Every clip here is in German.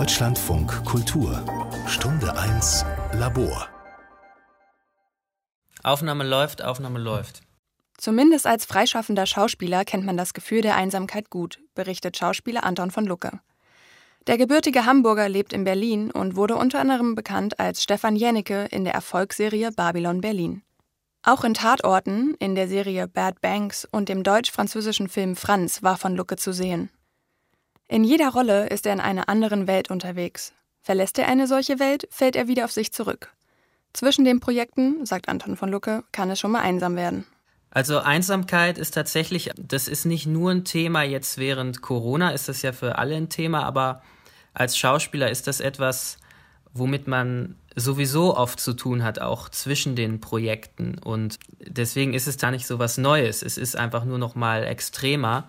Deutschlandfunk Kultur Stunde 1 Labor Aufnahme läuft, Aufnahme läuft. Zumindest als freischaffender Schauspieler kennt man das Gefühl der Einsamkeit gut, berichtet Schauspieler Anton von Lucke. Der gebürtige Hamburger lebt in Berlin und wurde unter anderem bekannt als Stefan Jennecke in der Erfolgsserie Babylon Berlin. Auch in Tatorten, in der Serie Bad Banks und dem deutsch-französischen Film Franz war von Lucke zu sehen. In jeder Rolle ist er in einer anderen Welt unterwegs. Verlässt er eine solche Welt, fällt er wieder auf sich zurück. Zwischen den Projekten, sagt Anton von Lucke, kann es schon mal einsam werden. Also Einsamkeit ist tatsächlich, das ist nicht nur ein Thema jetzt während Corona, ist das ja für alle ein Thema, aber als Schauspieler ist das etwas, womit man sowieso oft zu tun hat, auch zwischen den Projekten. Und deswegen ist es da nicht so was Neues. Es ist einfach nur noch mal extremer,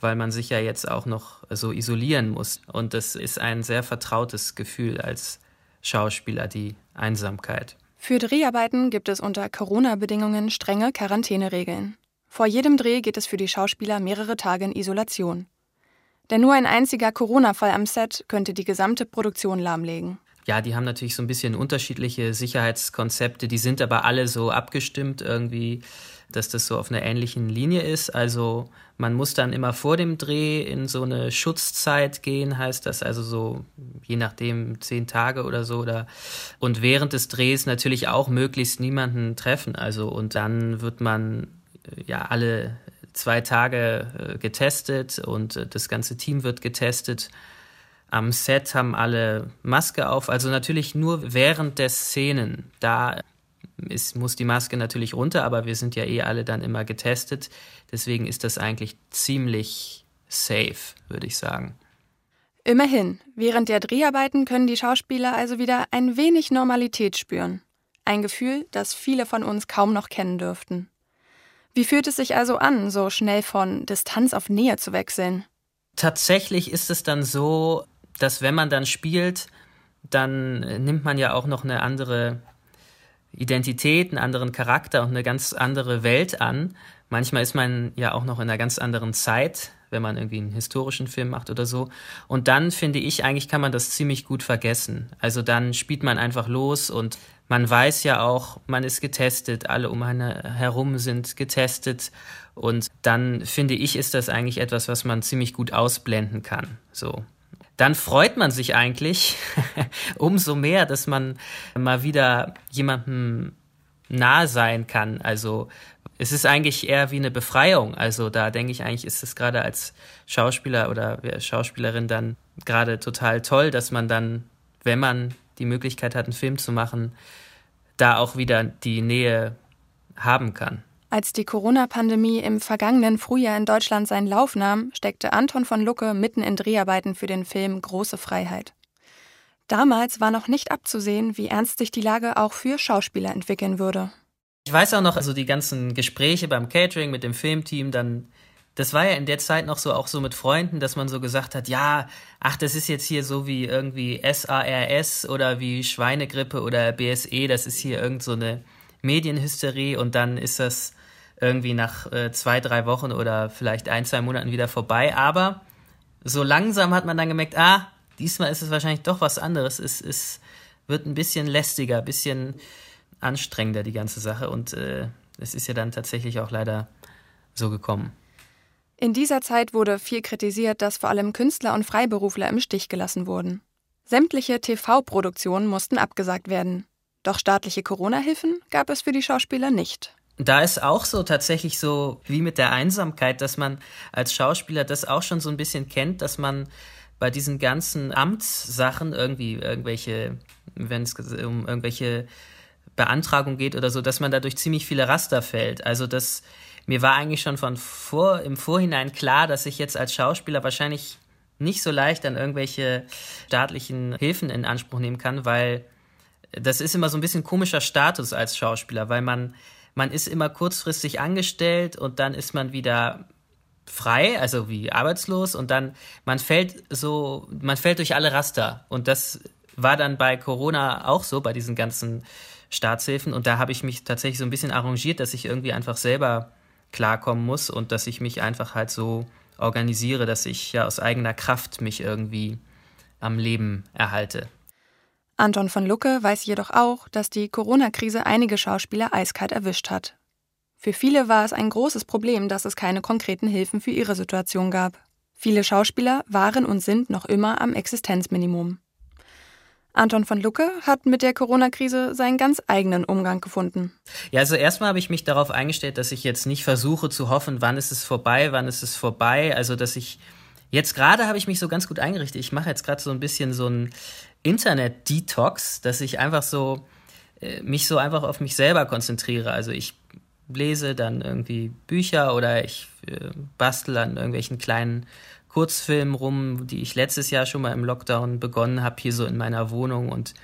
weil man sich ja jetzt auch noch so isolieren muss. Und das ist ein sehr vertrautes Gefühl als Schauspieler, die Einsamkeit. Für Dreharbeiten gibt es unter Corona-Bedingungen strenge Quarantäneregeln. Vor jedem Dreh geht es für die Schauspieler mehrere Tage in Isolation. Denn nur ein einziger Corona-Fall am Set könnte die gesamte Produktion lahmlegen ja, die haben natürlich so ein bisschen unterschiedliche Sicherheitskonzepte, die sind aber alle so abgestimmt irgendwie, dass das so auf einer ähnlichen Linie ist. Also man muss dann immer vor dem Dreh in so eine Schutzzeit gehen, heißt das, also so je nachdem zehn Tage oder so. Oder, und während des Drehs natürlich auch möglichst niemanden treffen. Also und dann wird man ja alle zwei Tage äh, getestet und äh, das ganze Team wird getestet am Set haben alle Maske auf, also natürlich nur während der Szenen. Da ist, muss die Maske natürlich runter, aber wir sind ja eh alle dann immer getestet. Deswegen ist das eigentlich ziemlich safe, würde ich sagen. Immerhin, während der Dreharbeiten können die Schauspieler also wieder ein wenig Normalität spüren. Ein Gefühl, das viele von uns kaum noch kennen dürften. Wie fühlt es sich also an, so schnell von Distanz auf Nähe zu wechseln? Tatsächlich ist es dann so, dass wenn man dann spielt, dann nimmt man ja auch noch eine andere Identität, einen anderen Charakter und eine ganz andere Welt an. Manchmal ist man ja auch noch in einer ganz anderen Zeit, wenn man irgendwie einen historischen Film macht oder so. Und dann finde ich, eigentlich kann man das ziemlich gut vergessen. Also dann spielt man einfach los und man weiß ja auch, man ist getestet, alle um einen herum sind getestet. Und dann finde ich, ist das eigentlich etwas, was man ziemlich gut ausblenden kann. So dann freut man sich eigentlich umso mehr, dass man mal wieder jemandem nahe sein kann. Also es ist eigentlich eher wie eine Befreiung. Also da denke ich eigentlich, ist es gerade als Schauspieler oder Schauspielerin dann gerade total toll, dass man dann, wenn man die Möglichkeit hat, einen Film zu machen, da auch wieder die Nähe haben kann. Als die Corona-Pandemie im vergangenen Frühjahr in Deutschland seinen Lauf nahm, steckte Anton von Lucke mitten in Dreharbeiten für den Film Große Freiheit. Damals war noch nicht abzusehen, wie ernst sich die Lage auch für Schauspieler entwickeln würde. Ich weiß auch noch, also die ganzen Gespräche beim Catering mit dem Filmteam, dann, das war ja in der Zeit noch so auch so mit Freunden, dass man so gesagt hat, ja, ach, das ist jetzt hier so wie irgendwie SARS oder wie Schweinegrippe oder BSE, das ist hier irgend so eine Medienhysterie und dann ist das irgendwie nach äh, zwei, drei Wochen oder vielleicht ein, zwei Monaten wieder vorbei. Aber so langsam hat man dann gemerkt, ah, diesmal ist es wahrscheinlich doch was anderes. Es, es wird ein bisschen lästiger, ein bisschen anstrengender, die ganze Sache. Und äh, es ist ja dann tatsächlich auch leider so gekommen. In dieser Zeit wurde viel kritisiert, dass vor allem Künstler und Freiberufler im Stich gelassen wurden. Sämtliche TV-Produktionen mussten abgesagt werden. Doch staatliche Corona-Hilfen gab es für die Schauspieler nicht da ist auch so tatsächlich so wie mit der Einsamkeit, dass man als Schauspieler das auch schon so ein bisschen kennt, dass man bei diesen ganzen Amtssachen irgendwie irgendwelche, wenn es um irgendwelche Beantragung geht oder so, dass man dadurch ziemlich viele Raster fällt. Also das mir war eigentlich schon von vor im Vorhinein klar, dass ich jetzt als Schauspieler wahrscheinlich nicht so leicht an irgendwelche staatlichen Hilfen in Anspruch nehmen kann, weil das ist immer so ein bisschen komischer Status als Schauspieler, weil man man ist immer kurzfristig angestellt und dann ist man wieder frei, also wie arbeitslos und dann man fällt so, man fällt durch alle Raster und das war dann bei Corona auch so bei diesen ganzen Staatshilfen und da habe ich mich tatsächlich so ein bisschen arrangiert, dass ich irgendwie einfach selber klarkommen muss und dass ich mich einfach halt so organisiere, dass ich ja aus eigener Kraft mich irgendwie am Leben erhalte. Anton von Lucke weiß jedoch auch, dass die Corona-Krise einige Schauspieler eiskalt erwischt hat. Für viele war es ein großes Problem, dass es keine konkreten Hilfen für ihre Situation gab. Viele Schauspieler waren und sind noch immer am Existenzminimum. Anton von Lucke hat mit der Corona-Krise seinen ganz eigenen Umgang gefunden. Ja, also erstmal habe ich mich darauf eingestellt, dass ich jetzt nicht versuche zu hoffen, wann ist es vorbei, wann ist es vorbei. Also, dass ich jetzt gerade habe ich mich so ganz gut eingerichtet. Ich mache jetzt gerade so ein bisschen so ein Internet-Detox, dass ich einfach so äh, mich so einfach auf mich selber konzentriere. Also ich lese dann irgendwie Bücher oder ich äh, bastel an irgendwelchen kleinen Kurzfilmen rum, die ich letztes Jahr schon mal im Lockdown begonnen habe, hier so in meiner Wohnung und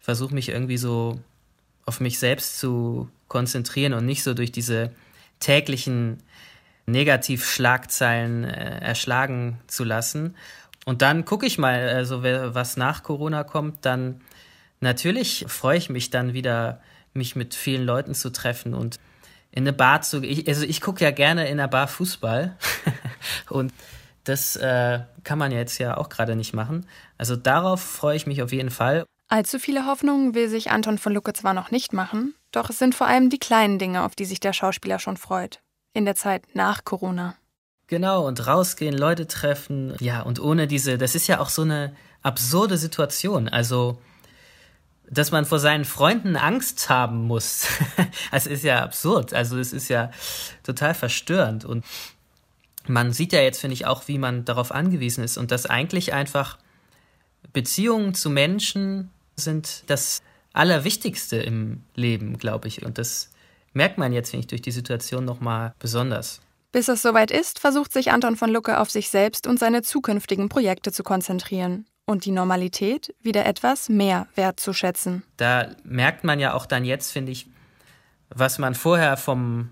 versuche mich irgendwie so auf mich selbst zu konzentrieren und nicht so durch diese täglichen Negativschlagzeilen äh, erschlagen zu lassen. Und dann gucke ich mal, also was nach Corona kommt, dann natürlich freue ich mich dann wieder, mich mit vielen Leuten zu treffen und in eine Bar zu gehen. Also ich gucke ja gerne in einer Bar Fußball und das äh, kann man jetzt ja auch gerade nicht machen. Also darauf freue ich mich auf jeden Fall. Allzu viele Hoffnungen will sich Anton von Lucke zwar noch nicht machen, doch es sind vor allem die kleinen Dinge, auf die sich der Schauspieler schon freut. In der Zeit nach Corona. Genau, und rausgehen, Leute treffen. Ja, und ohne diese, das ist ja auch so eine absurde Situation. Also, dass man vor seinen Freunden Angst haben muss. das ist ja absurd. Also, es ist ja total verstörend. Und man sieht ja jetzt, finde ich, auch, wie man darauf angewiesen ist und dass eigentlich einfach Beziehungen zu Menschen sind das Allerwichtigste im Leben, glaube ich. Und das merkt man jetzt, finde ich, durch die Situation nochmal besonders. Bis es soweit ist, versucht sich Anton von Lucke auf sich selbst und seine zukünftigen Projekte zu konzentrieren und die Normalität wieder etwas mehr wertzuschätzen. Da merkt man ja auch dann jetzt, finde ich, was man vorher vom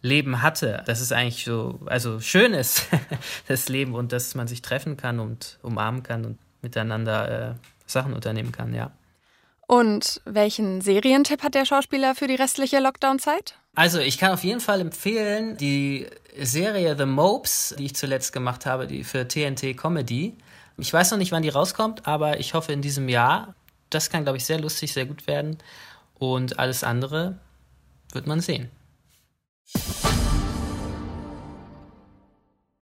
Leben hatte, dass es eigentlich so, also schön ist, das Leben und dass man sich treffen kann und umarmen kann und miteinander äh, Sachen unternehmen kann, ja. Und welchen Serientipp hat der Schauspieler für die restliche Lockdown-Zeit? Also, ich kann auf jeden Fall empfehlen die Serie The Mopes, die ich zuletzt gemacht habe, die für TNT Comedy. Ich weiß noch nicht, wann die rauskommt, aber ich hoffe in diesem Jahr. Das kann, glaube ich, sehr lustig, sehr gut werden. Und alles andere wird man sehen.